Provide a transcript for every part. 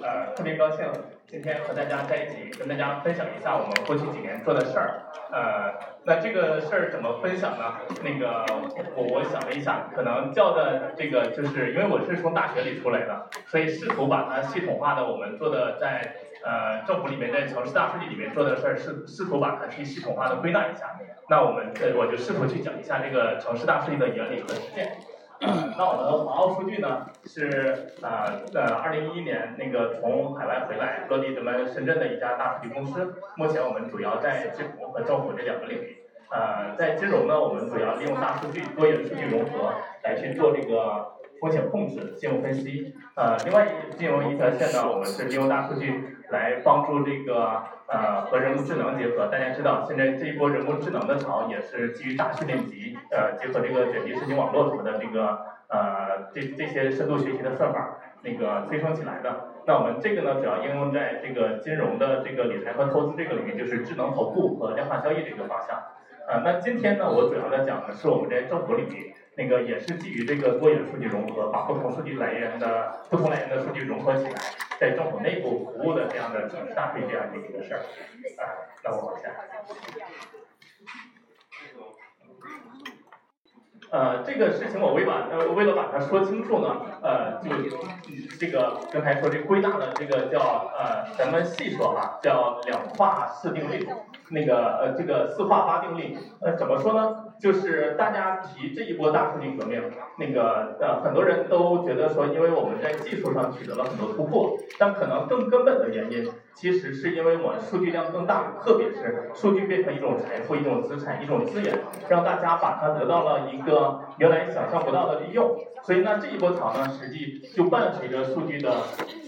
呃，特别高兴今天和大家在一起，跟大家分享一下我们过去几年做的事儿。呃，那这个事儿怎么分享呢？那个我我想了一下，可能叫的这个就是因为我是从大学里出来的，所以试图把它系统化的我们做的在呃政府里面在城市大数据里面做的事儿，试试图把它去系统化的归纳一下。那我们这我就试图去讲一下这个城市大数据的原理和实践。那我们华奥数据呢是呃呃二零一一年那个从海外回来落地咱们深圳的一家大数据公司，目前我们主要在金融和政府这两个领域。呃，在金融呢，我们主要利用大数据、多元数据融合来去做这个风险控制、金融分析。呃，另外一金融一条线呢，我们是利用大数据来帮助这个呃和人工智能结合。大家知道，现在这一波人工智能的潮也是基于大数据，呃，结合这个卷积神经网络什么的这个呃这这些深度学习的算法那个催生起来的。那我们这个呢，主要应用在这个金融的这个理财和投资这个领域，就是智能投顾和量化交易这个方向。呃，那今天呢，我主要的讲的是我们在政府领域，那个也是基于这个多元数据融合，把不同数据来源的不同来源的数据融合起来，在政府内部服务的这样的大数据这样的一个事儿。啊，那我往下。呃，这个事情我为把呃为了把它说清楚呢，呃，就这个刚才说这归纳的这个叫呃，咱们细说哈，叫两化四定律，那个呃这个四化八定律，呃怎么说呢？就是大家提这一波大数据革命，那个呃很多人都觉得说，因为我们在技术上取得了很多突破，但可能更根本的原因，其实是因为我们数据量更大，特别是数据变成一种财富、一种资产、一种资源，让大家把它得到了一个原来想象不到的利用。所以呢，这一波潮呢，实际就伴随着数据的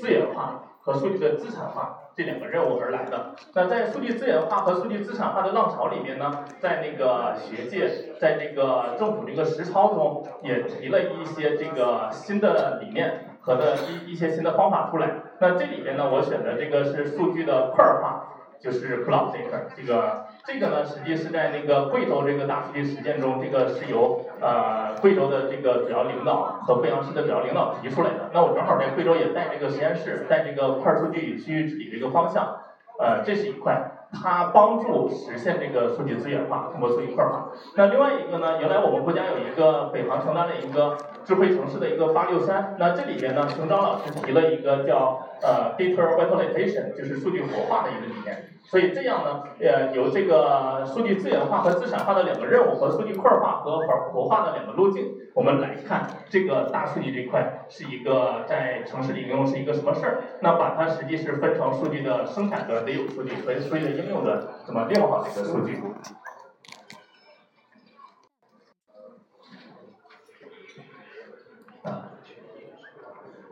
资源化和数据的资产化这两个任务而来的。那在数据资源化和数据资产化的浪潮里面呢，在那个学界，在这个政府这个实操中，也提了一些这个新的理念和的一一些新的方法出来。那这里边呢，我选的这个是数据的块儿化。就是 cloud 这一块，这个这个呢，实际是在那个贵州这个大数据实践中，这个是由呃贵州的这个主要领导和贵阳市的主要领导提出来的。那我正好在贵州也带这个实验室，带这个块数据与区域治理这个方向，呃，这是一块。它帮助实现这个数据资源化，通过数据块化。那另外一个呢，原来我们国家有一个北航承担了一个智慧城市的一个八六三，那这里边呢，熊章老师提了一个叫呃 data vitalization，就是数据活化的一个理念。所以这样呢，呃，由这个数据资源化和资产化的两个任务和数据块化和活活化的两个路径，我们来看这个大数据这块是一个在城市里应用是一个什么事儿。那把它实际是分成数据的生产端得有数据和数据的应用的怎么利用好这个数据。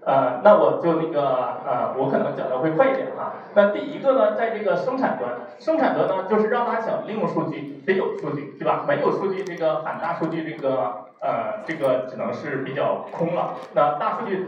呃，那我就那个呃，我可能讲的会快一点哈。那第一个呢，在这个生产端，生产端呢，就是让大家想利用数据，得有数据，对吧？没有数据，这个喊大数据，这个呃，这个只能是比较空了。那大数据，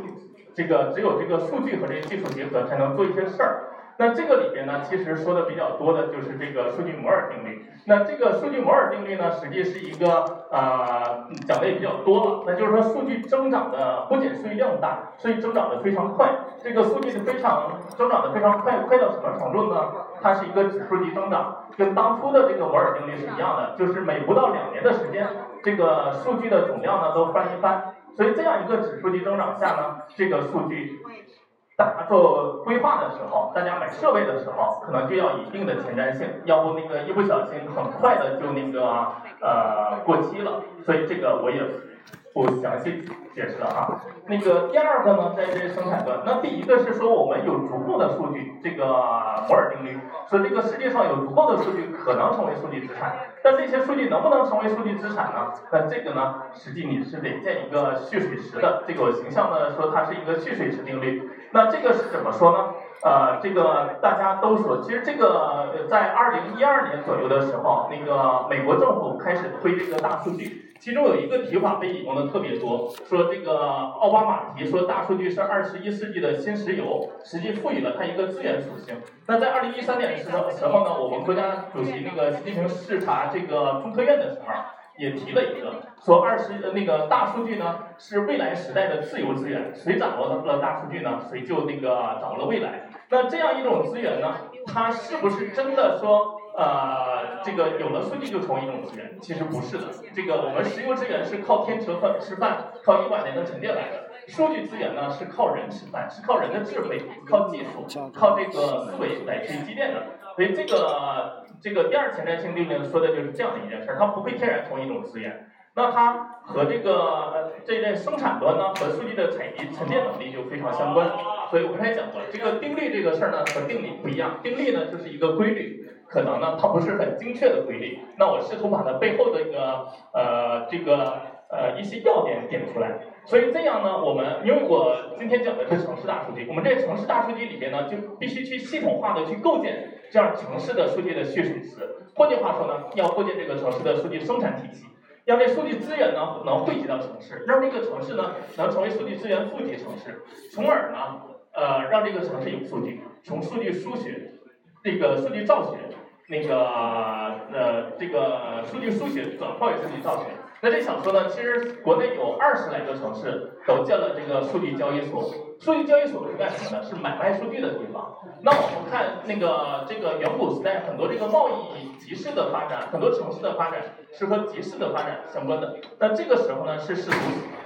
这个只有这个数据和这个技术结合，才能做一些事儿。那这个里边呢，其实说的比较多的就是这个数据摩尔定律。那这个数据摩尔定律呢，实际是一个呃讲的也比较多了。那就是说，数据增长的不仅数据量大，数据增长的非常快。这个数据是非常增长的非常快，快到什么程度呢？它是一个指数级增长，跟当初的这个摩尔定律是一样的，就是每不到两年的时间，这个数据的总量呢都翻一番。所以这样一个指数级增长下呢，这个数据。大做规划的时候，大家买设备的时候，可能就要一定的前瞻性，要不那个一不小心，很快的就那个呃过期了。所以这个我也不详细解释了哈。那个第二个呢，在这生产端，那第一个是说我们有足够的数据，这个摩尔定律说这个世界上有足够的数据可能成为数据资产，但这些数据能不能成为数据资产呢？那这个呢，实际你是得建一个蓄水池的。这个我形象的说，它是一个蓄水池定律。那这个是怎么说呢？呃，这个大家都说，其实这个在二零一二年左右的时候，那个美国政府开始推这个大数据，其中有一个提法被引用的特别多，说这个奥巴马提说大数据是二十一世纪的新石油，实际赋予了它一个资源属性。那在二零一三年的时候时候呢，我们国家主席那个习近平视察这个中科院的时候，也提了一个，说二十那个大数据呢是未来时代的自由资源，谁掌握了大数据呢，谁就那个掌握了未来。那这样一种资源呢，它是不是真的说？呃，这个有了数据就成为一种资源，其实不是的。这个我们石油资源是靠天吃饭吃饭，靠亿万年的沉淀来的。数据资源呢是靠人吃饭，是靠人的智慧、靠技术、靠这个思维来去积淀的。所以这个这个第二前瞻性理论说的就是这样的一件事儿，它不会天然成为一种资源。那它和这个这一类生产端呢，和数据的采集沉淀能力就非常相关。所以我刚才讲过，这个定律这个事儿呢和定理不一样，定律呢就是一个规律。可能呢，它不是很精确的规律。那我试图把它背后的一个呃这个呃一些要点点出来。所以这样呢，我们因为我今天讲的是城市大数据，我们在城市大数据里边呢，就必须去系统化的去构建这样城市的数据的蓄水池。换句话说呢，要构建这个城市的数据生产体系，让这数据资源呢能汇集到城市，让这个城市呢能成为数据资源富集城市，从而呢呃让这个城市有数据，从数据输血。这个数据造血，那个呃，这个数据输血转化为数据造血。那这想说呢，其实国内有二十来个城市都建了这个数据交易所。数据交易所是干什么的？是买卖数据的地方。那我们看那个这个远古时代，很多这个贸易集市的发展，很多城市的发展是和集市的发展相关的。那这个时候呢，是试图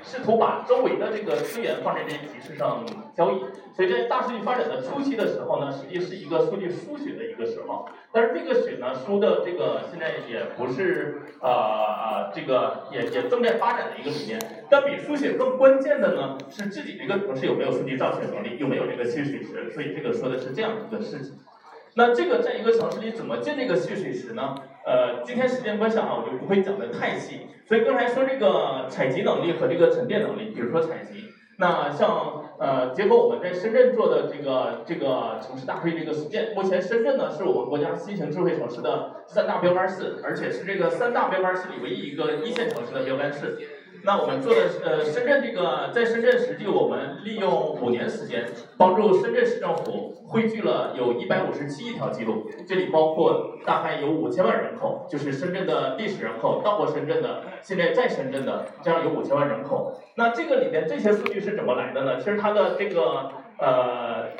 试图把周围的这个资源放在这些集市上交易。所以在大数据发展的初期的时候呢，实际是一个数据输血的一个时候。但是这个血呢，输的这个现在也不是呃呃这个也也正在发展的一个理念。但比输血更关键建的呢，是自己这个城市有没有数据造血能力，有没有这个蓄水池。所以这个说的是这样一个事情。那这个在一个城市里怎么建这个蓄水池呢？呃，今天时间关系啊，我就不会讲的太细。所以刚才说这个采集能力和这个沉淀能力，比如说采集，那像呃，结合我们在深圳做的这个这个城市大数据这个实践，目前深圳呢是我们国家新型智慧城市的三大标杆市，而且是这个三大标杆市里唯一一个一线城市的标杆市。那我们做的呃，深圳这个在深圳实际我们利用五年时间，帮助深圳市政府汇聚了有一百五十七亿条记录，这里包括大概有五千万人口，就是深圳的历史人口到过深圳的，现在在深圳的，这样有五千万人口。那这个里面这些数据是怎么来的呢？其实它的这个呃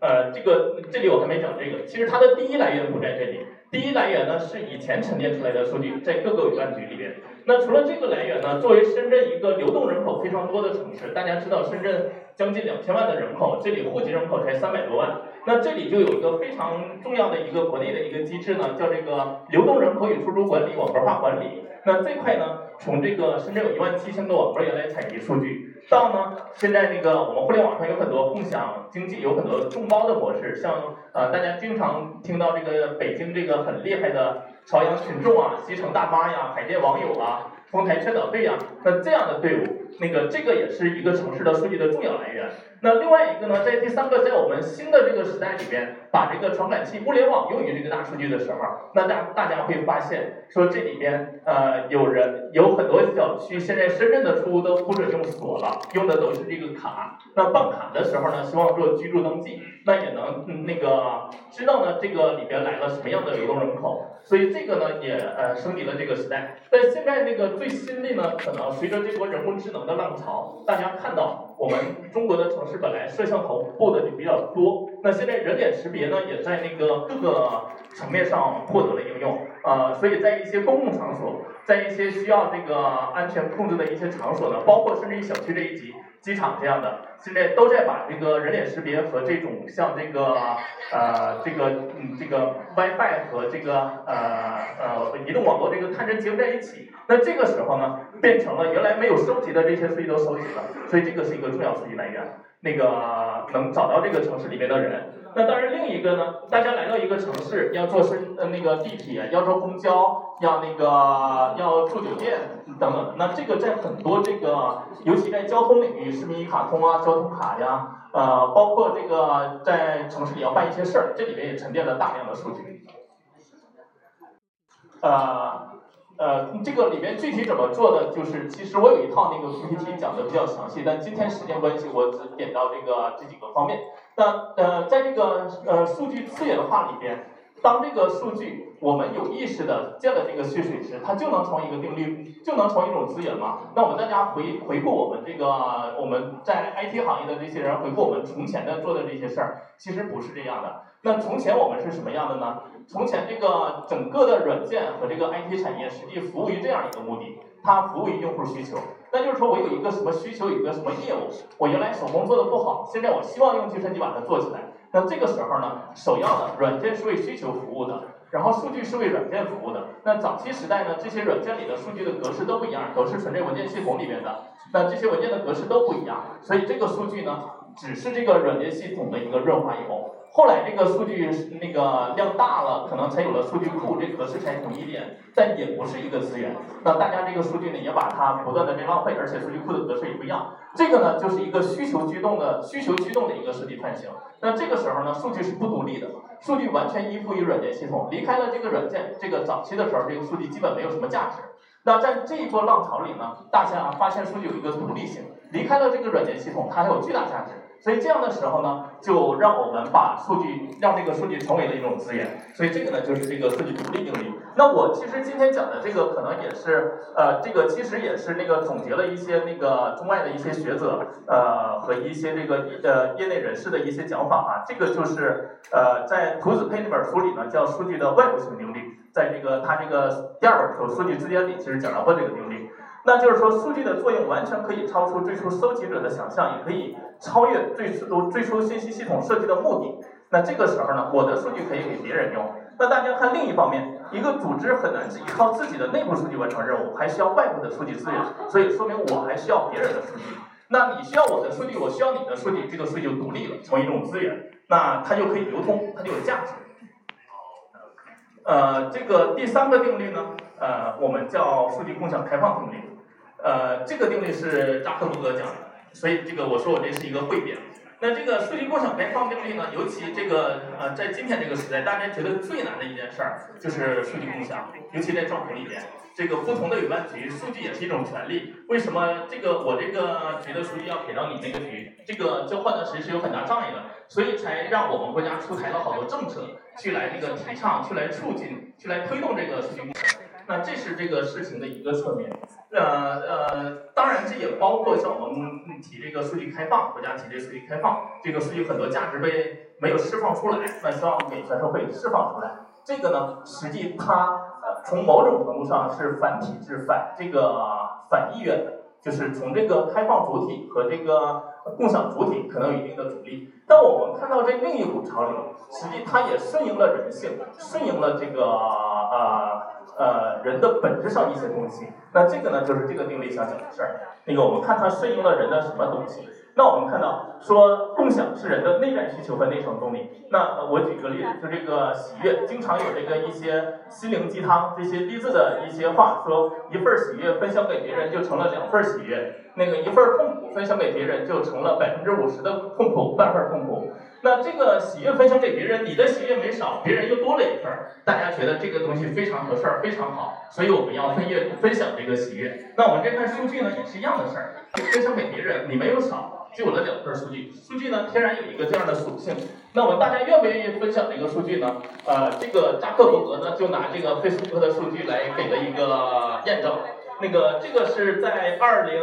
呃这个这里我还没讲这个，其实它的第一来源不在这里。第一来源呢是以前沉淀出来的数据，在各个委办局里边。那除了这个来源呢，作为深圳一个流动人口非常多的城市，大家知道深圳将近两千万的人口，这里户籍人口才三百多万，那这里就有一个非常重要的一个国内的一个机制呢，叫这个流动人口与出入管理网格化管理。那这块呢，从这个深圳有一万七千个网格员来采集数据。到呢，现在那个我们互联网上有很多共享经济，有很多众包的模式，像呃大家经常听到这个北京这个很厉害的朝阳群众啊、西城大妈呀、海淀网友啊。丰台劝导队呀，那这样的队伍，那个这个也是一个城市的数据的重要来源。那另外一个呢，在第三个，在我们新的这个时代里边，把这个传感器、物联网用于这个大数据的时候，那大大家会发现，说这里边呃有人有很多小区现在深圳的出入都不准用锁了，用的都是这个卡。那办卡的时候呢，希望做居住登记，那也能那个知道呢这个里边来了什么样的流动人口。所以这个呢也呃升级了这个时代。但现在那个最新的呢，可能随着这波人工智能的浪潮，大家看到我们中国的城市本来摄像头布的就比较多，那现在人脸识别呢也在那个各个层面上获得了应用啊，所以在一些公共场所，在一些需要这个安全控制的一些场所呢，包括甚至于小区这一级。机场这样的，现在都在把这个人脸识别和这种像这个呃这个嗯这个 WiFi 和这个呃呃移动网络这个探针结合在一起。那这个时候呢，变成了原来没有收集的这些数据都收集了，所以这个是一个重要数据来源。那个能找到这个城市里面的人。那当然，另一个呢，大家来到一个城市，要坐深呃那个地铁，要坐公交，要那个要住酒店等等。那这个在很多这个，尤其在交通领域，市民一卡通啊，交通卡呀，呃，包括这个在城市里要办一些事儿，这里面也沉淀了大量的数据。呃，呃，这个里面具体怎么做的，就是其实我有一套那个 PPT 讲的比较详细，但今天时间关系，我只点到这个这几个方面。那呃，在这个呃数据资源化里边。当这个数据我们有意识的建了这个蓄水池，它就能成一个定律，就能成一种资源嘛？那我们大家回回顾我们这个我们在 IT 行业的这些人，回顾我们从前的做的这些事儿，其实不是这样的。那从前我们是什么样的呢？从前这个整个的软件和这个 IT 产业实际服务于这样一个目的，它服务于用户需求。那就是说我有一个什么需求，有一个什么业务，我原来手工做的不好，现在我希望用计算机把它做起来。那这个时候呢，首要的软件是为需求服务的，然后数据是为软件服务的。那早期时代呢，这些软件里的数据的格式都不一样，都是存在文件系统里面的。那这些文件的格式都不一样，所以这个数据呢，只是这个软件系统的一个润滑油。后来这个数据那个量大了，可能才有了数据库，这格式才统一点，但也不是一个资源。那大家这个数据呢，也把它不断的被浪费，而且数据库的格式也不一样。这个呢，就是一个需求驱动的需求驱动的一个设计范型。那这个时候呢，数据是不独立的，数据完全依附于软件系统。离开了这个软件，这个早期的时候，这个数据基本没有什么价值。那在这一波浪潮里呢，大家发现数据有一个独立性，离开了这个软件系统，它还有巨大价值。所以这样的时候呢，就让我们把数据让这个数据成为了一种资源。所以这个呢，就是这个数据独立定律。那我其实今天讲的这个，可能也是呃，这个其实也是那个总结了一些那个中外的一些学者呃和一些这个呃业内人士的一些讲法啊。这个就是呃，在图子佩那本书里呢，叫数据的外部性定律。在这个他这个第二本书《数据之间》里，其实讲到过这个定律。那就是说，数据的作用完全可以超出最初搜集者的想象，也可以超越最初最初信息系统设计的目的。那这个时候呢，我的数据可以给别人用。那大家看另一方面，一个组织很难只依靠自己的内部数据完成任务，还需要外部的数据资源。所以说明我还需要别人的数据。那你需要我的数据，我需要你的数据，这个数据就独立了，成为一种资源。那它就可以流通，它就有价值。呃，这个第三个定律呢，呃，我们叫数据共享开放定律。呃，这个定律是扎克伯格讲的，所以这个我说我这是一个汇编。那这个数据共享开放定律呢，尤其这个呃，在今天这个时代，大家觉得最难的一件事儿就是数据共享，尤其在政府里边，这个不同的有关局，数据也是一种权利。为什么这个我这个局的数据要给到你那个局？这个交换的其实是有很大障碍的，所以才让我们国家出台了好多政策，去来这个提倡，去来促进，去来推动这个数据共享。那这是这个事情的一个侧面。呃呃，当然这也包括像我们提这个数据开放，国家提这个数据开放，这个数据很多价值被没有释放出来，那希望给全社会释放出来。这个呢，实际它从某种程度上是反体制、反这个反意愿的，就是从这个开放主体和这个共享主体可能有一定的阻力。但我们看到这另一股潮流，实际它也顺应了人性，顺应了这个呃。呃，人的本质上一些东西，那这个呢，就是这个定律想讲的事儿。那个，我们看它顺应了人的什么东西？那我们看到说，共享是人的内在需求和内生动力。那我举个例子，就这个喜悦，经常有这个一些心灵鸡汤，这些励志的一些话，说一份喜悦分享给别人就成了两份喜悦，那个一份痛苦分享给别人就成了百分之五十的痛苦，半份痛苦。那这个喜悦分享给别人，你的喜悦没少，别人又多了一份儿，大家觉得这个东西非常合适，非常好，所以我们要分悦分享这个喜悦。那我们这块数据呢，也是一样的事儿，分享给别人，你没有少，就有了两份数据。数据呢，天然有一个这样的属性。那我们大家愿不愿意分享这个数据呢？呃，这个扎克伯格呢，就拿这个 Facebook 的数据来给了一个验证。那个这个是在二零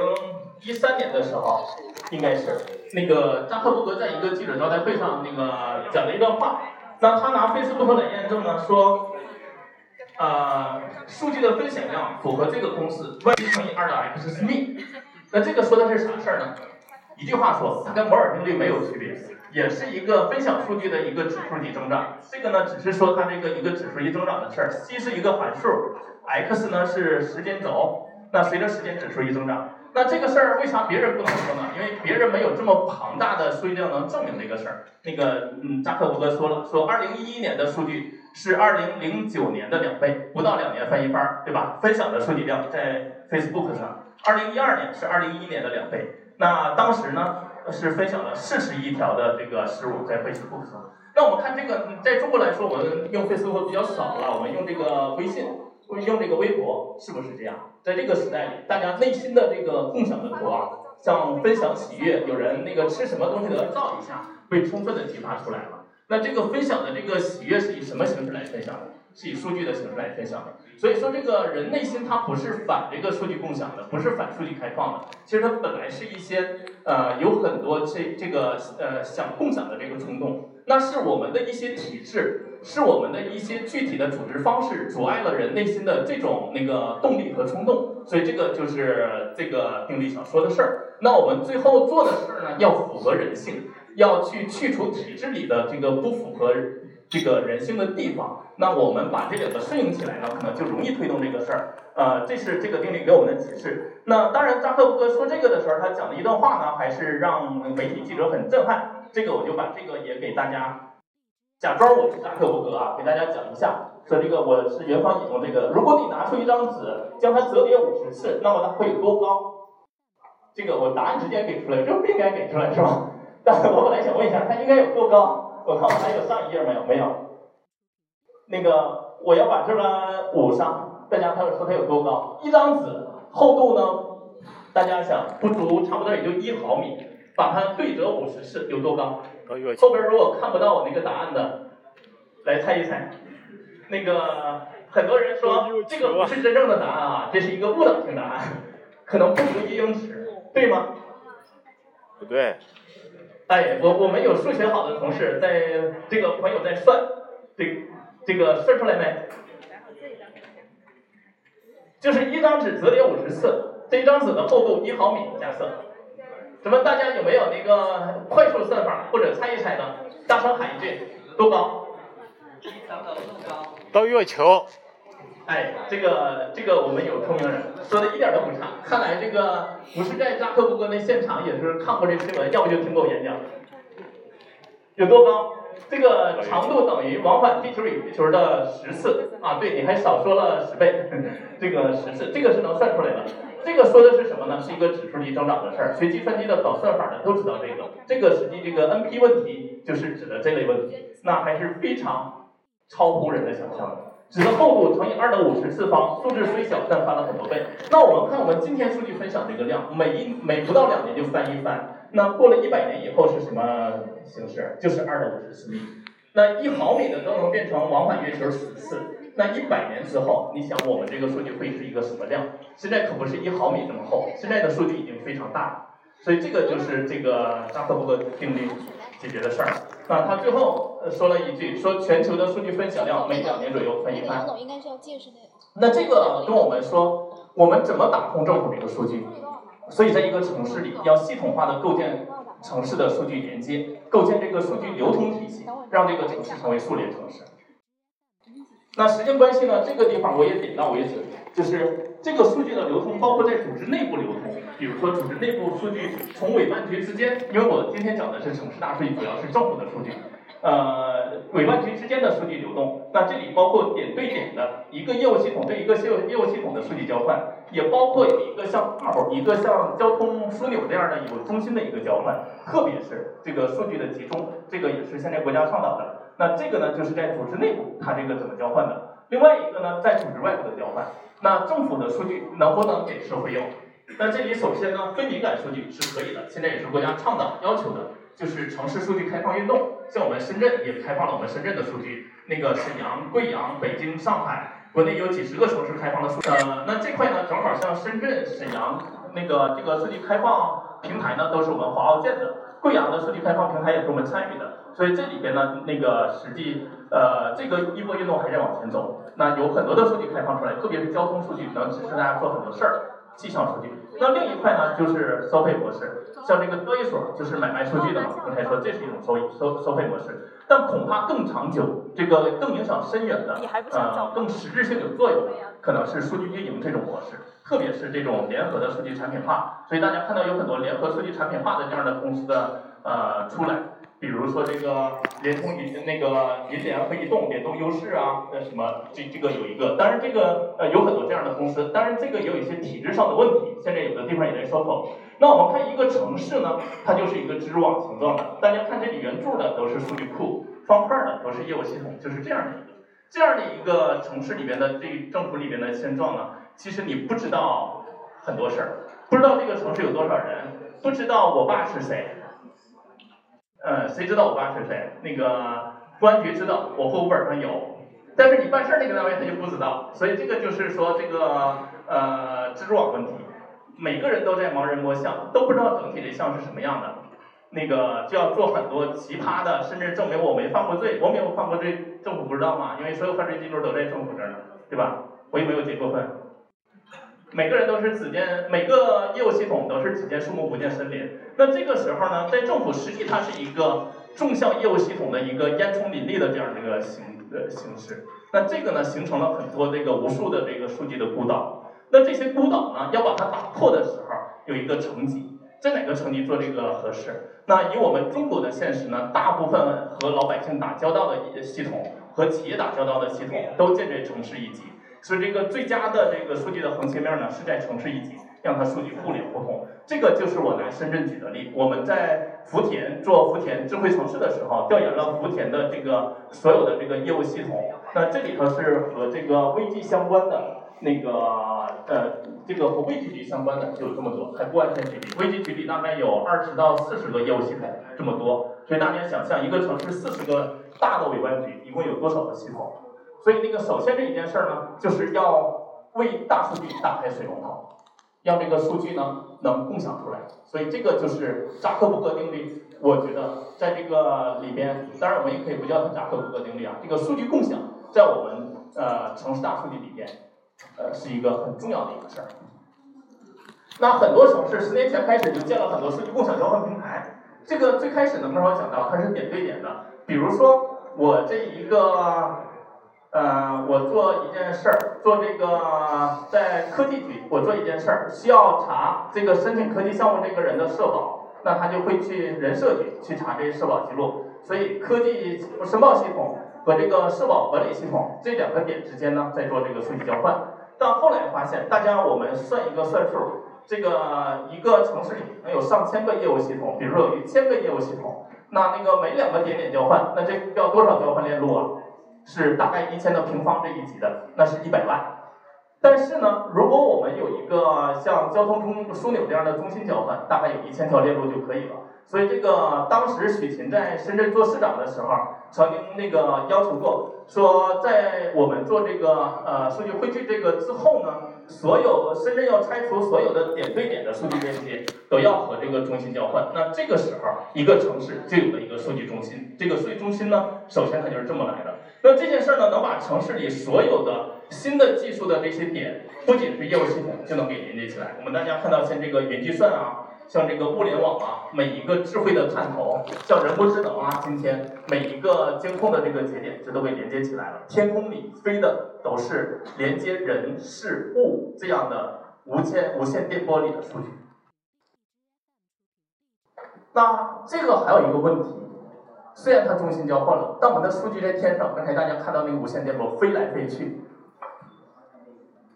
一三年的时候，应该是那个扎克伯格在一个记者招待会上那个讲了一段话。那他拿 Facebook 来验证呢，说，呃，数据的分享量符合这个公式：y 乘以二的 x 是幂那这个说的是啥事儿呢？一句话说，它跟摩尔定律没有区别，也是一个分享数据的一个指数级增长。这个呢，只是说它这个一个指数级增长的事儿。c 是一个函数，x 呢是时间轴。那随着时间指数一增长，那这个事儿为啥别人不能说呢？因为别人没有这么庞大的数据量能证明这个事儿。那个，嗯，扎克伯格说了，说二零一一年的数据是二零零九年的两倍，不到两年翻一番，对吧？分享的数据量在 Facebook 上，二零一二年是二零一一年的两倍。那当时呢是分享了四十亿条的这个事物在 Facebook 上。那我们看这个，在中国来说，我们用 Facebook 比较少了，我们用这个微信。会用这个微博，是不是这样？在这个时代里，大家内心的这个共享的图啊，像分享喜悦，有人那个吃什么东西的照一下，被充分的激发出来了。那这个分享的这个喜悦是以什么形式来分享的？是以数据的形式来分享的。所以说，这个人内心他不是反这个数据共享的，不是反数据开放的。其实他本来是一些呃有很多这这个呃想共享的这个冲动。那是我们的一些体制，是我们的一些具体的组织方式阻碍了人内心的这种那个动力和冲动。所以这个就是这个定律想说的事儿。那我们最后做的事儿呢，要符合人性，要去去除体制里的这个不符合。这个人性的地方，那我们把这两个顺应起来呢，可能就容易推动这个事儿。呃，这是这个定律给我们的启示。那当然，扎克伯格说这个的时候，他讲的一段话呢，还是让媒体记者很震撼。这个我就把这个也给大家，假装我是扎克伯格啊，给大家讲一下。说这个我是元方引用这个，如果你拿出一张纸，将它折叠五十次，那么它会有多高？这个我答案直接给出来，这不应该给出来是吧？但是我本来想问一下，它应该有多高？我看我还有上一页没有？没有。那个我要把这个捂上，大家看说它有多高？一张纸厚度呢？大家想不足，差不多也就一毫米。把它对折五十次有多高？后边如果看不到我那个答案的，来猜一猜。那个很多人说这个不是真正的答案啊，这是一个误导性答案，可能不足一英尺，对吗？不对。哎，我我们有数学好的同事，在这个朋友在算，这这个算出来没？就是一张纸折叠五十次，这一张纸的厚度一毫米，假设。咱们大家有没有那个快速算法或者猜一猜呢？大声喊一句，多高？到月球。哎，这个这个我们有聪明人，说的一点都不差。看来这个不是在扎克伯格那现场，也是看过这新闻，要不就听过我演讲。有多高？这个长度等于往返地球与月球的十次啊！对，你还少说了十倍，这个十次，这个是能算出来的。这个说的是什么呢？是一个指数级增长的事儿。学计算机的搞算法的都知道这个。这个实际这个 NP 问题就是指的这类问题，那还是非常超乎人的想象的。纸的厚度乘以二的五十次方，数字虽小，但翻了很多倍。那我们看我们今天数据分享这个量，每一每不到两年就翻一番。那过了一百年以后是什么形式？就是二的五十次幂。那一毫米的都能变成往返月球十次。那一百年之后，你想我们这个数据会是一个什么量？现在可不是一毫米这么厚，现在的数据已经非常大了。所以这个就是这个扎克伯格定律解决的事儿。那他最后说了一句，说全球的数据分享量每两年左右翻一番。那这个跟我们说，我们怎么打通政府这个数据？所以在一个城市里，要系统化的构建城市的数据连接，构建这个数据流通体系，让这个城市成为数联城市。那时间关系呢，这个地方我也点到为止，就是这个数据的流通，包括在组织内部流通，比如说组织内部数据从委办局之间，因为我今天讲的是城市大数据，主要是政府的数据，呃，委办局之间的数据流动，那这里包括点对点的一个业务系统对一个业务业务系统的数据交换，也包括有一个像 hub，一个像交通枢纽这样的有中心的一个交换，特别是这个数据的集中，这个也是现在国家倡导的。那这个呢，就是在组织内部，它这个怎么交换的？另外一个呢，在组织外部的交换。那政府的数据能不能给社会用？那这里首先呢，非敏感数据是可以的，现在也是国家倡导要求的，就是城市数据开放运动。像我们深圳也开放了我们深圳的数据，那个沈阳、贵阳、北京、上海，国内有几十个城市开放了数。呃，那这块呢，正好像深圳、沈阳那个这个数据开放平台呢，都是我们华奥建的。贵阳的数据开放平台也是我们参与的。所以这里边呢，那个实际呃，这个一波运动还在往前走。那有很多的数据开放出来，特别是交通数据，能支持大家做很多事儿。气象数据。那另一块呢，就是收费模式。像这个交易所就是买卖数据的嘛，刚才说这是一种收收收费模式。但恐怕更长久，这个更影响深远的，呃，更实质性有作用的，可能是数据运营这种模式。特别是这种联合的数据产品化。所以大家看到有很多联合数据产品化的这样的公司的呃出来。比如说这个联通云那个云联和移动联动优势啊，那什么这这个有一个，当然这个呃有很多这样的公司，当然这个也有一些体制上的问题，现在有的地方也在收口。那我们看一个城市呢，它就是一个蜘蛛网形状的，大家看这里圆柱的都是数据库，方块的都是业务系统，就是这样的一个。这样的一个城市里边的这政府里边的现状呢，其实你不知道很多事儿，不知道这个城市有多少人，不知道我爸是谁，呃，谁知道我爸是谁？那个公安局知道，我户口本上有，但是你办事那个单位他就不知道，所以这个就是说这个呃蜘蛛网问题，每个人都在盲人摸象，都不知道整体的象是什么样的。那个就要做很多奇葩的，甚至证明我没犯过罪，我没有犯过罪，政府不知道吗？因为所有犯罪记录都在政府这儿呢，对吧？我也没有结过婚，每个人都是只见每个业务系统都是只见树木不见森林。那这个时候呢，在政府实际它是一个纵向业务系统的一个烟囱林立的这样的一个形呃形式。那这个呢，形成了很多这个无数的这个数据的孤岛。那这些孤岛呢，要把它打破的时候，有一个层级。在哪个层级做这个合适？那以我们中国的现实呢，大部分和老百姓打交道的系统和企业打交道的系统都建在城市一级，所以这个最佳的这个数据的横切面呢是在城市一级，让它数据互联互通。这个就是我拿深圳举的例，我们在福田做福田智慧城市的时候，调研了福田的这个所有的这个业务系统，那这里头是和这个危机相关的。那个呃，这个和危机局相关的有这么多，还不完全局里，危机局里大概有二十到四十个业务系统，这么多，所以大家想象一个城市四十个大的委办局，一共有多少个系统？所以那个首先这一件事儿呢，就是要为大数据打开水龙头，让这个数据呢能共享出来。所以这个就是扎克伯格定律。我觉得在这个里边，当然我们也可以不叫它扎克伯格定律啊，这个数据共享在我们呃城市大数据里边。呃，是一个很重要的一个事儿。那很多城市十年前开始就建了很多数据共享交换平台。这个最开始呢，刚才我讲到，它是点对点的。比如说，我这一个，呃，我做一件事儿，做这个在科技局，我做一件事儿，需要查这个申请科技项目这个人的社保，那他就会去人社局去查这些社保记录。所以，科技申报系统。和这个社保管理系统这两个点之间呢，在做这个数据交换。但后来发现，大家我们算一个算数，这个一个城市里能有上千个业务系统，比如说有一千个业务系统，那那个每两个点点交换，那这要多少交换链路啊？是大概一千的平方这一级的，那是一百万。但是呢，如果我们有一个像交通中枢纽这样的中心交换，大概有一千条链路就可以了。所以这个当时许勤在深圳做市长的时候，曾经那个要求过，说在我们做这个呃数据汇聚这个之后呢，所有深圳要拆除所有的点对点的数据链接，都要和这个中心交换。那这个时候，一个城市就有了一个数据中心。这个数据中心呢，首先它就是这么来的。那这件事儿呢，能把城市里所有的新的技术的这些点，不仅是业务系统，就能给连接起来。我们大家看到像这个云计算啊。像这个物联网啊，每一个智慧的探头，像人工智能啊，今天每一个监控的这个节点，这都被连接起来了。天空里飞的都是连接人事物这样的无线无线电波里的数据。那这个还有一个问题，虽然它中心交换了，但我们的数据在天上，刚才大家看到那个无线电波飞来飞去，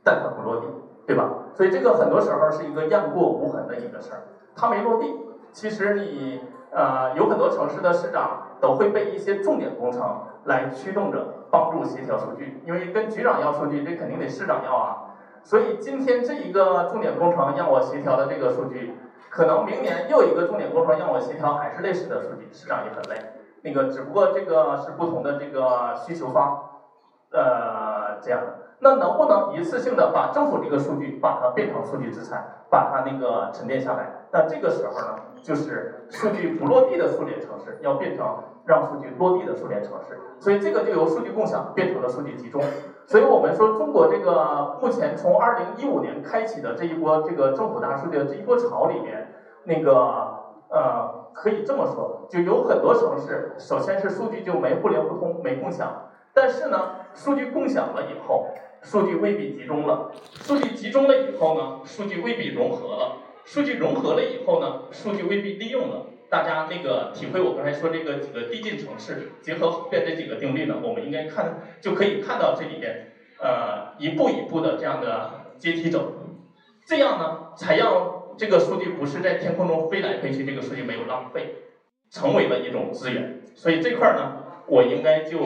但它不落地，对吧？所以这个很多时候是一个雁过无痕的一个事儿。它没落地，其实你呃有很多城市的市长都会被一些重点工程来驱动着帮助协调数据，因为跟局长要数据，这肯定得市长要啊。所以今天这一个重点工程让我协调的这个数据，可能明年又一个重点工程让我协调还是类似的数据，市长也很累。那个只不过这个是不同的这个需求方，呃这样的。那能不能一次性的把政府这个数据把它变成数据资产，把它那个沉淀下来？那这个时候呢，就是数据不落地的数联城市要变成让数据落地的数联城市，所以这个就由数据共享变成了数据集中。所以我们说，中国这个目前从二零一五年开启的这一波这个政府大数据的这一波潮里面，那个呃，可以这么说，就有很多城市，首先是数据就没互联互通、没共享，但是呢，数据共享了以后，数据未必集中了，数据集中了以后呢，数据未必融合了。数据融合了以后呢，数据未必利用了。大家那个体会我刚才说这个几个递进城市，结合后边这几个定律呢，我们应该看就可以看到这里边，呃，一步一步的这样的阶梯走，这样呢，才让这个数据不是在天空中飞来飞去，这个数据没有浪费，成为了一种资源。所以这块儿呢，我应该就，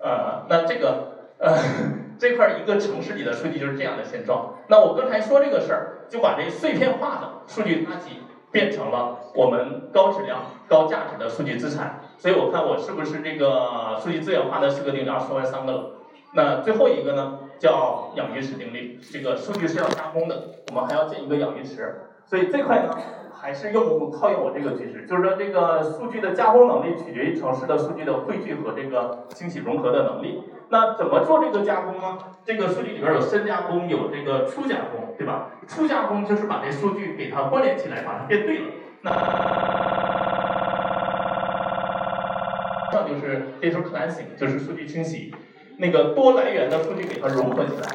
呃，那这个呃 这块一个城市里的数据就是这样的现状。那我刚才说这个事儿，就把这碎片化的数据垃圾变成了我们高质量、高价值的数据资产。所以我看我是不是这个数据资源化的四个定量说完三个了。那最后一个呢，叫养鱼池定律。这个数据是要加工的，我们还要建一个养鱼池。所以这块呢。还是用套用我这个句式，就是说这个数据的加工能力取决于城市的数据的汇聚和这个清洗融合的能力。那怎么做这个加工呢？这个数据里边有深加工，有这个初加工，对吧？初加工就是把这数据给它关联起来，把它变对了。那这就是 data cleansing，就是数据清洗，那个多来源的数据给它融合起来。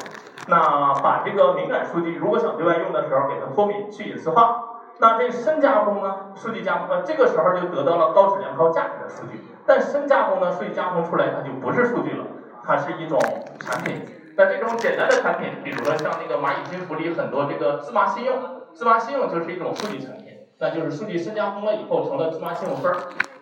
那把这个敏感数据，如果想对外用的时候，给它脱敏去隐私化。那这深加工呢？数据加工呢？这个时候就得到了高质量、高价值的数据。但深加工呢？数据加工出来它就不是数据了，它是一种产品。那这种简单的产品，比如说像那个蚂蚁金服里很多这个芝麻信用，芝麻信用就是一种数据产品。那就是数据深加工了以后成了芝麻信用分儿。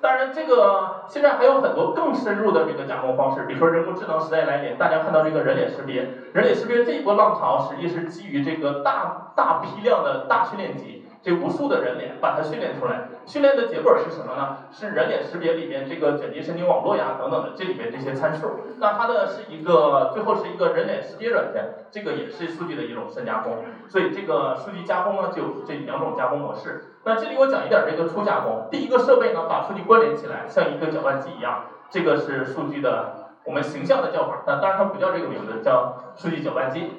当然，这个现在还有很多更深入的这个加工方式，比如说人工智能时代来临，大家看到这个人脸识别，人脸识别这一波浪潮实际是基于这个大大批量的大训练集。这无数的人脸把它训练出来，训练的结果是什么呢？是人脸识别里面这个卷积神经网络呀等等的这里面这些参数。那它的是一个最后是一个人脸识别软件，这个也是数据的一种深加工。所以这个数据加工呢，就这两种加工模式。那这里我讲一点这个初加工。第一个设备呢，把数据关联起来，像一个搅拌机一样，这个是数据的我们形象的叫法。那当然它不叫这个名字，叫数据搅拌机。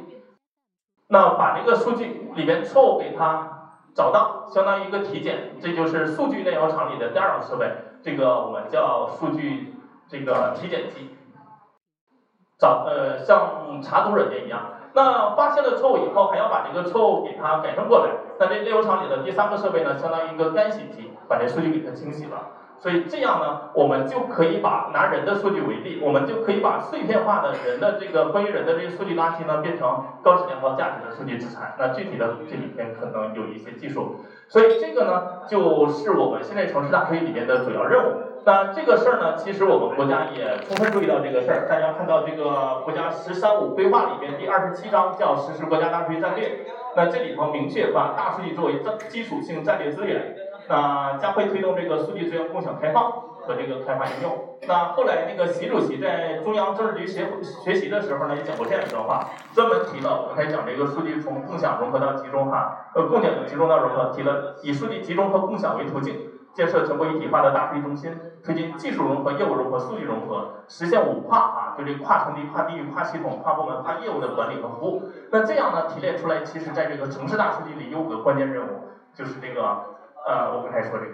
那把这个数据里边错误给它。找到相当于一个体检，这就是数据炼油厂里的第二种设备，这个我们叫数据这个体检机。找呃像查毒软件一样，那发现了错误以后，还要把这个错误给它改正过来。那这炼油厂里的第三个设备呢，相当于一个干洗机，把这数据给它清洗了。所以这样呢，我们就可以把拿人的数据为例，我们就可以把碎片化的人的这个关于人的这个数据垃圾呢，变成高质量高价值的数据资产。那具体的这里边可能有一些技术，所以这个呢，就是我们现在城市大数据里面的主要任务。那这个事儿呢，其实我们国家也充分注意到这个事儿。大家看到这个国家“十三五”规划里边第二十七章叫实施国家大数据战略，那这里头明确把大数据作为战基础性战略资源。那将会推动这个数据资源共享开放和这个开发应用。那后来那个习主席在中央政治局学学习的时候呢，也讲过这样一段话，专门提到刚才讲这个数据从共享融合到集中哈，呃，共享集中到融合，提了以数据集中和共享为途径，建设全国一体化的大数据中心，推进技术融合、业务融合、数据融合，实现五跨啊，就这跨层级、跨地域、跨系统、跨部门、跨业务的管理和服务。那这样呢，提炼出来，其实在这个城市大数据里有个关键任务，就是这个。呃，我刚才说这个，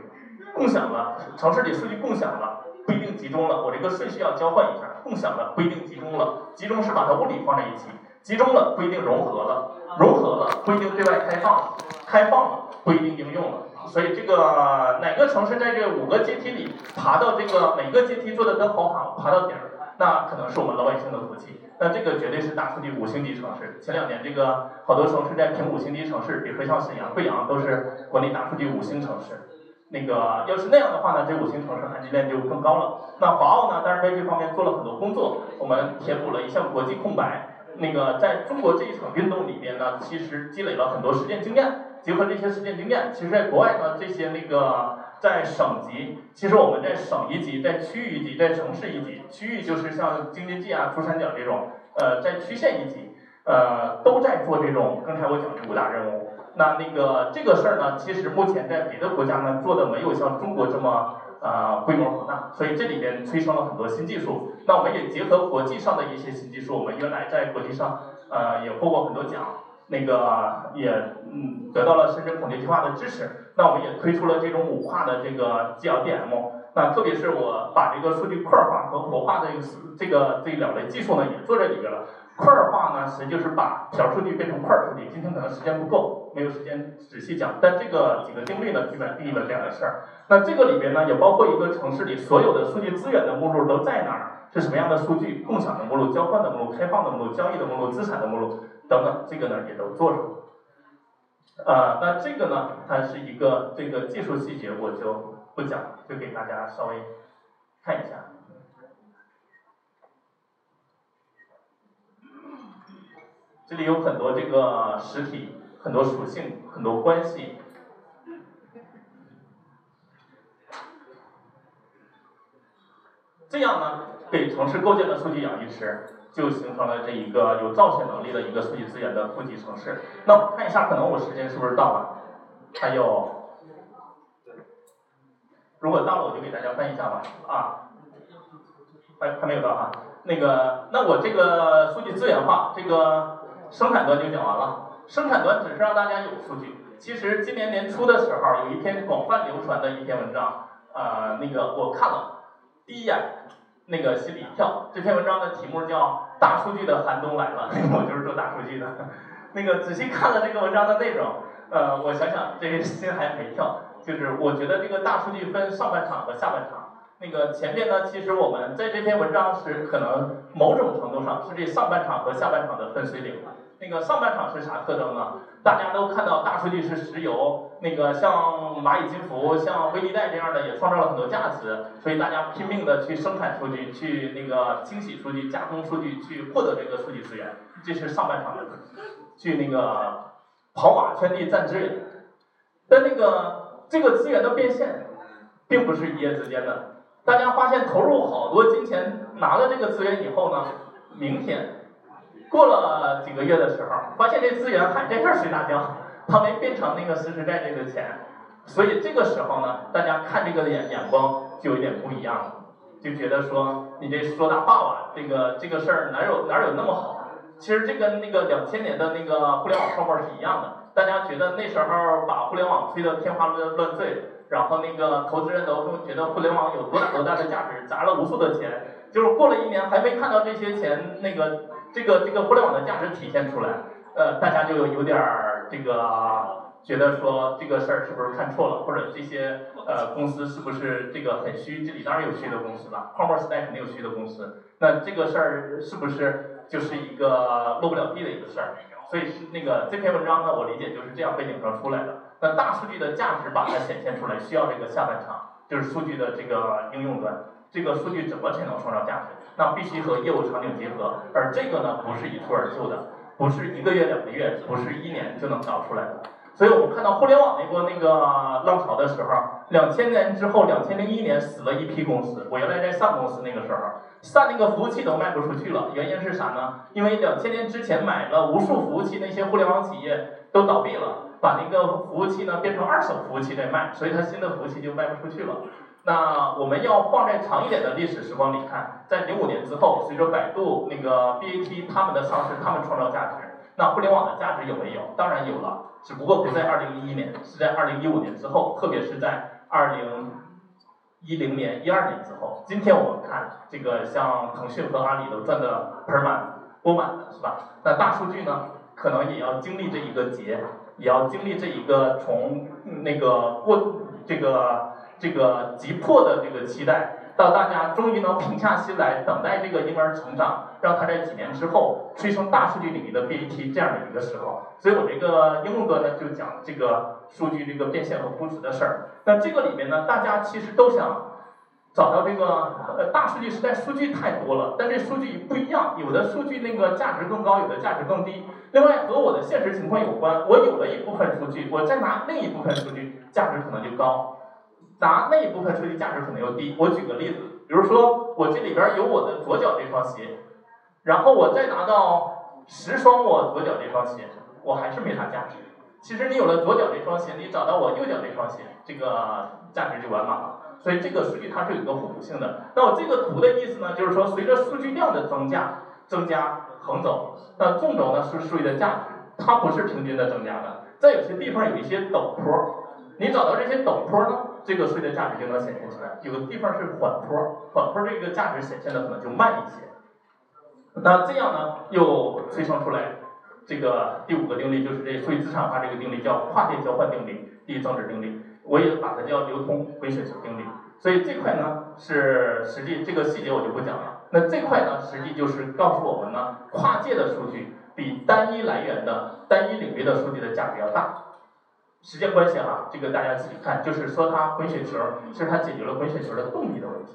共享了，城市里数据共享了，不一定集中了。我这个顺序要交换一下，共享了不一定集中了，集中是把它物理放在一起，集中了不一定融合了，融合了不一定对外开放了，开放了不一定应用了。所以这个哪个城市在这五个阶梯里爬到这个每个阶梯做的更好，爬到顶儿，那可能是我们老百姓的福气。那这个绝对是大数据五星级城市。前两年这个好多城市在评五星级城市，比如说像沈阳、贵阳都是国内大数据五星城市。那个要是那样的话呢，这五星城市含金量就更高了。那华奥呢，当然在这方面做了很多工作，我们填补了一项国际空白。那个在中国这一场运动里边呢，其实积累了很多实践经验，结合这些实践经验，其实在国外呢，这些那个。在省级，其实我们在省一级、在区域一级、在城市一级，区域就是像京津冀啊、珠三角这种，呃，在区县一级，呃，都在做这种。刚才我讲的五大任务，那那个这个事儿呢，其实目前在别的国家呢做的没有像中国这么呃规模宏大，所以这里边催生了很多新技术。那我们也结合国际上的一些新技术，我们原来在国际上呃也获过很多奖。那个也嗯得到了深圳孔雀计划的支持，那我们也推出了这种五化的这个 GLDM，那特别是我把这个数据块化和活化的这个这两类技术呢也做这里边了。块化呢，实际就是把小数据变成块数据。今天可能时间不够，没有时间仔细讲，但这个几个定律呢，基本定义了这样的事儿。那这个里边呢，也包括一个城市里所有的数据资源的目录都在哪儿，是什么样的数据，共享的目录、交换的目录、开放的目录、交易的目录、资产的目录。等等，这个呢也都做上呃，那这个呢，它是一个这个技术细节，我就不讲了，就给大家稍微看一下。这里有很多这个实体，很多属性，很多关系。这样呢，给城市构建的数据养育池，就形成了这一个有造血能力的一个数据资源的富集城市。那看一下，可能我时间是不是到了？还有，如果到了，我就给大家翻一下吧。啊，还还没有到啊。那个，那我这个数据资源化，这个生产端就讲完了。生产端只是让大家有数据。其实今年年初的时候，有一篇广泛流传的一篇文章，呃，那个我看了。第一眼，那个心里一跳。这篇文章的题目叫《大数据的寒冬来了》，我就是做大数据的。那个仔细看了这个文章的内容，呃，我想想，这个心还没跳。就是我觉得这个大数据分上半场和下半场。那个前面呢，其实我们在这篇文章是可能某种程度上是这上半场和下半场的分水岭。那个上半场是啥特征呢？大家都看到大数据是石油，那个像蚂蚁金服、像微粒贷这样的也创造了很多价值，所以大家拼命的去生产数据，去那个清洗数据、加工数据，去获得这个数据资源。这是上半场的，去那个跑马圈地占资源。但那个这个资源的变现，并不是一夜之间的。大家发现投入好多金钱，拿了这个资源以后呢，明天。过了几个月的时候，发现这资源还在这儿睡大觉，它没变成那个实实在在的钱，所以这个时候呢，大家看这个眼眼光就有点不一样了，就觉得说你这说大话吧，这个这个事儿哪有哪有那么好？其实这跟那个两千年的那个互联网泡沫是一样的，大家觉得那时候把互联网吹得天花乱乱坠，然后那个投资人都会觉得互联网有多大多大的价值，砸了无数的钱，就是过了一年还没看到这些钱那个。这个这个互联网的价值体现出来，呃，大家就有点儿这个觉得说这个事儿是不是看错了，或者这些呃公司是不是这个很虚？这里当然有虚的公司了，泡沫时代肯定有虚的公司。那这个事儿是不是就是一个落不了地的一个事儿？所以是那个这篇文章呢，我理解就是这样背景上出来的。那大数据的价值把它显现出来，需要这个下半场，就是数据的这个应用端。这个数据怎么才能创造价值？那必须和业务场景结合，而这个呢，不是一蹴而就的，不是一个月、两个月，不是一年就能搞出来的。所以我们看到互联网那波那个浪潮的时候，两千年之后，两千零一年死了一批公司。我原来在上公司那个时候，上那个服务器都卖不出去了，原因是啥呢？因为两千年之前买了无数服务器，那些互联网企业都倒闭了，把那个服务器呢变成二手服务器在卖，所以它新的服务器就卖不出去了。那我们要放在长一点的历史时光里看，在零五年之后，随着百度那个 BAT 他们的上市，他们创造价值，那互联网的价值有没有？当然有了，只不过不在二零一一年，是在二零一五年之后，特别是在二零一零年、一二年之后。今天我们看这个，像腾讯和阿里都赚得盆满钵满的，是吧？那大数据呢，可能也要经历这一个劫，也要经历这一个从那个过这个。这个急迫的这个期待，到大家终于能平下心来等待这个婴儿成长，让他在几年之后催生大数据领域的 BAT 这样的一个时候，所以我这个应用端呢就讲这个数据这个变现和估值的事儿。那这个里面呢，大家其实都想找到这个呃大数据时代数据太多了，但这数据不一样，有的数据那个价值更高，有的价值更低。另外和我的现实情况有关，我有了一部分数据，我再拿另一部分数据，价值可能就高。拿那一部分数据价值可能又低。我举个例子，比如说我这里边有我的左脚这双鞋，然后我再拿到十双我左脚这双鞋，我还是没啥价值。其实你有了左脚这双鞋，你找到我右脚这双鞋，这个价值就完满了。所以这个数据它是有一个互补性的。那我这个图的意思呢，就是说随着数据量的增加，增加横轴，那纵轴呢是数据的价值，它不是平均的增加的，在有些地方有一些陡坡。你找到这些陡坡呢，这个税的价值就能显现出来。有的地方是缓坡，缓坡这个价值显现的可能就慢一些。那这样呢，又催生出来这个第五个定律，就是这数据资产化这个定律，叫跨界交换定律、第一增值定律。我也把它叫流通回血球定律。所以这块呢是实际这个细节我就不讲了。那这块呢，实际就是告诉我们呢，跨界的数据比单一来源的、单一领域的数据的价值要大。时间关系哈，这个大家自己看，就是说它滚雪球，其实它解决了滚雪球的动力的问题。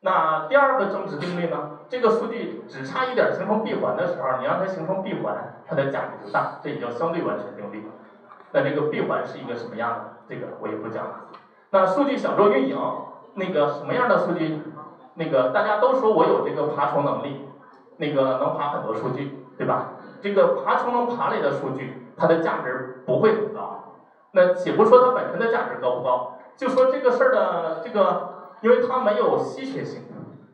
那第二个增值定律呢？这个数据只差一点形成闭环的时候，你让它形成闭环，它的价值就大，这也叫相对完全定律。那这个闭环是一个什么样的？这个我也不讲了。那数据小做运营，那个什么样的数据？那个大家都说我有这个爬虫能力，那个能爬很多数据，对吧？这个爬虫能爬类的数据，它的价值不会很高。那且不说它本身的价值高不高，就说这个事儿的这个，因为它没有稀缺性，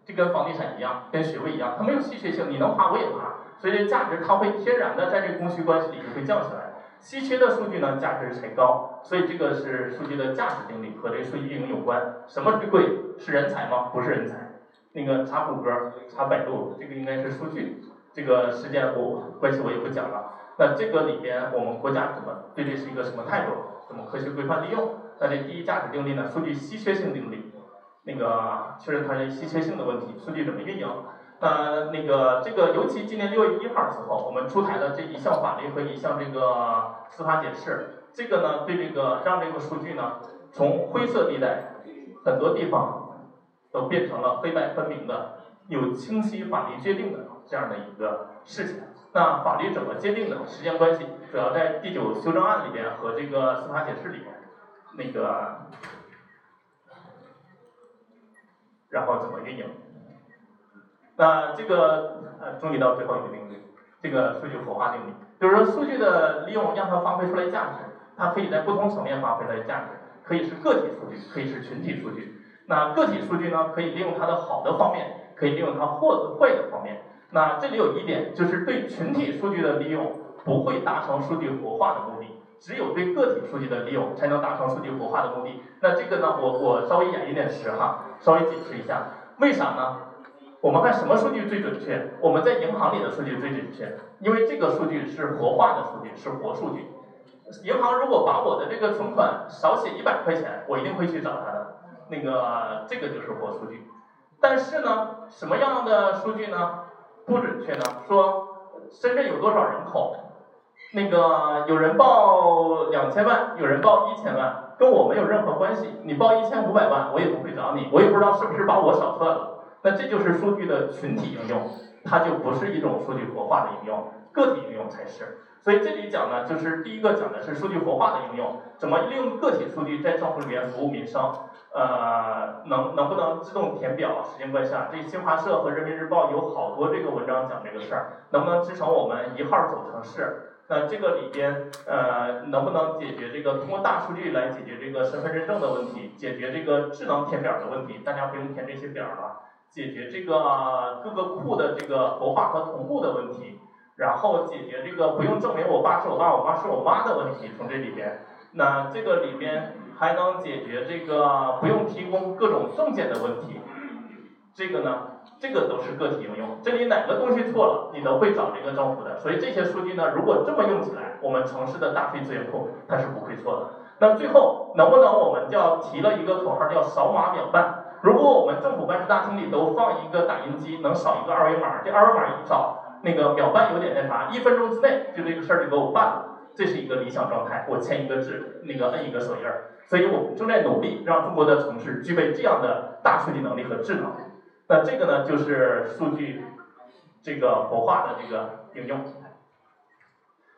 就跟房地产一样，跟学位一样，它没有稀缺性，你能爬我也爬，所以这价值它会天然的在这个供需关系里就会降下来。稀缺的数据呢，价值才高，所以这个是数据的价值定律和这个数据运营有关。什么最贵？是人才吗？不是人才。那个查谷歌、查百度，这个应该是数据。这个时间我关系我也不讲了。那这个里边我们国家怎么对这是一个什么态度？怎么科学规范利用？那这第一价值定律呢？数据稀缺性定律。那个确认它的稀缺性的问题，数据怎么运营？呃，那个这个，尤其今年六月一号之后，我们出台的这一项法律和一项这个司法解释，这个呢，对这个让这个数据呢，从灰色地带很多地方都变成了黑白分明的，有清晰法律界定的这样的一个事情。那法律怎么界定的？时间关系，主要在第九修正案里边和这个司法解释里边，那个，然后怎么运营？那这个呃，终于到最后一个定律，这个数据活化定律，就是说数据的利用让它发挥出来价值，它可以在不同层面发挥来价值，可以是个体数据，可以是群体数据。那个体数据呢，可以利用它的好的方面，可以利用它或坏的方面。那这里有一点，就是对群体数据的利用不会达成数据活化的目的，只有对个体数据的利用才能达成数据活化的目的。那这个呢，我我稍微演一点实哈，稍微解释一下，为啥呢？我们看什么数据最准确？我们在银行里的数据最准确，因为这个数据是活化的数据，是活数据。银行如果把我的这个存款少写一百块钱，我一定会去找他的。那个这个就是活数据。但是呢，什么样的数据呢不准确呢？说深圳有多少人口？那个有人报两千万，有人报一千万，跟我没有任何关系。你报一千五百万，我也不会找你，我也不知道是不是把我少算了。那这就是数据的群体应用，它就不是一种数据活化的应用，个体应用才是。所以这里讲呢，就是第一个讲的是数据活化的应用，怎么利用个体数据在政府里面服务民生，呃，能能不能自动填表？时间关系啊，这新华社和人民日报有好多这个文章讲这个事儿，能不能支撑我们一号走城市？那这个里边，呃，能不能解决这个通过大数据来解决这个身份认证的问题，解决这个智能填表的问题？大家不用填这些表了。解决这个各个库的这个活化和同步的问题，然后解决这个不用证明我爸是我爸，我妈是我妈的问题，从这里边，那这个里边还能解决这个不用提供各种证件的问题，这个呢，这个都是个体应用，这里哪个东西错了，你都会找这个政府的，所以这些数据呢，如果这么用起来，我们城市的大数据资源库它是不会错的。那最后能不能我们叫提了一个口号叫扫码秒办？如果我们政府办事大厅里都放一个打印机，能扫一个二维码，这二维码一扫，那个秒办有点那啥，一分钟之内就这个事儿就给我办了，这是一个理想状态。我签一个字，那个摁一个手印儿，所以我们正在努力让中国的城市具备这样的大数据能力和智能。那这个呢，就是数据这个活化的这个应用。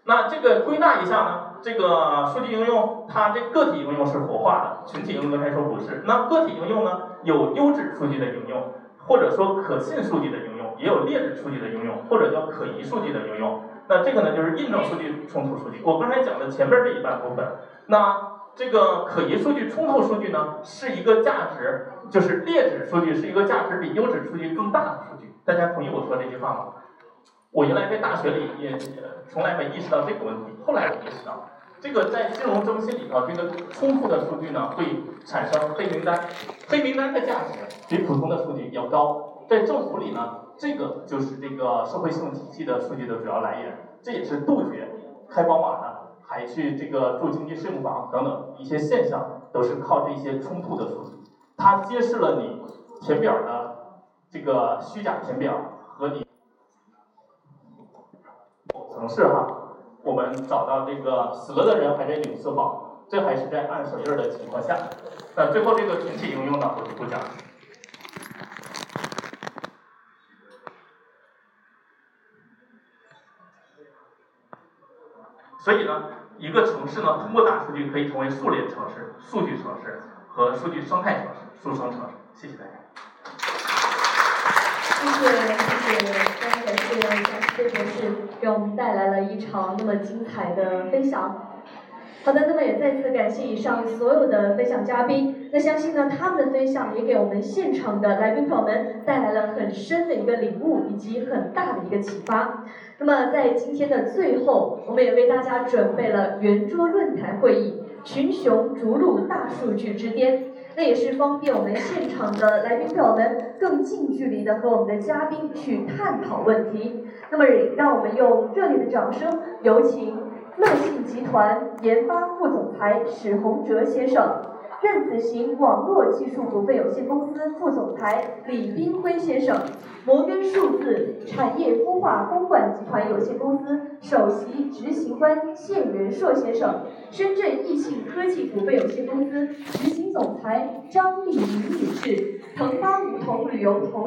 那这个归纳一下呢？这个数据应用，它这个体应用是活化的，群体应用刚才说不是。那个体应用呢，有优质数据的应用，或者说可信数据的应用，也有劣质数据的应用，或者叫可疑数据的应用。那这个呢，就是印证数据、冲突数据。我刚才讲的前面这一半部分，那这个可疑数据、冲突数据呢，是一个价值，就是劣质数据是一个价值比优质数据更大的数据。大家同意我说这句话吗？我原来在大学里也从来没意识到这个问题，后来我意识到，这个在金融中心里头，这个冲突的数据呢会产生黑名单，黑名单的价值比普通的数据要高。在政府里呢，这个就是这个社会信用体系的数据的主要来源，这也是杜绝开宝马的，还去这个住经济适用房等等一些现象，都是靠这些冲突的数据，它揭示了你填表的这个虚假填表和你。城市哈，我们找到这个死了的人还在领社保，这还是在按手印的情况下。那最后这个群体应用呢，我就不讲。所以呢，一个城市呢，通过大数据可以成为数列城市、数据城市和数据生态城市、数生城市。谢谢大家。谢谢。谢谢，非常感谢贾思飞博士给我们带来了一场那么精彩的分享。好的，那么也再次感谢以上所有的分享嘉宾。那相信呢，他们的分享也给我们现场的来宾朋友们带来了很深的一个领悟以及很大的一个启发。那么在今天的最后，我们也为大家准备了圆桌论坛会议《群雄逐鹿大数据之巅》。那也是方便我们现场的来宾朋友们更近距离的和我们的嘉宾去探讨问题。那么，让我们用热烈的掌声，有请。乐信集团研发副总裁史洪哲先生，任子行网络技术股份有限公司副总裁李斌辉先生，摩根数字产业孵化公馆集团有限公司首席执行官谢元硕先生，深圳易信科技股份有限公司执行总裁张丽云女士，腾发梧桐旅游投。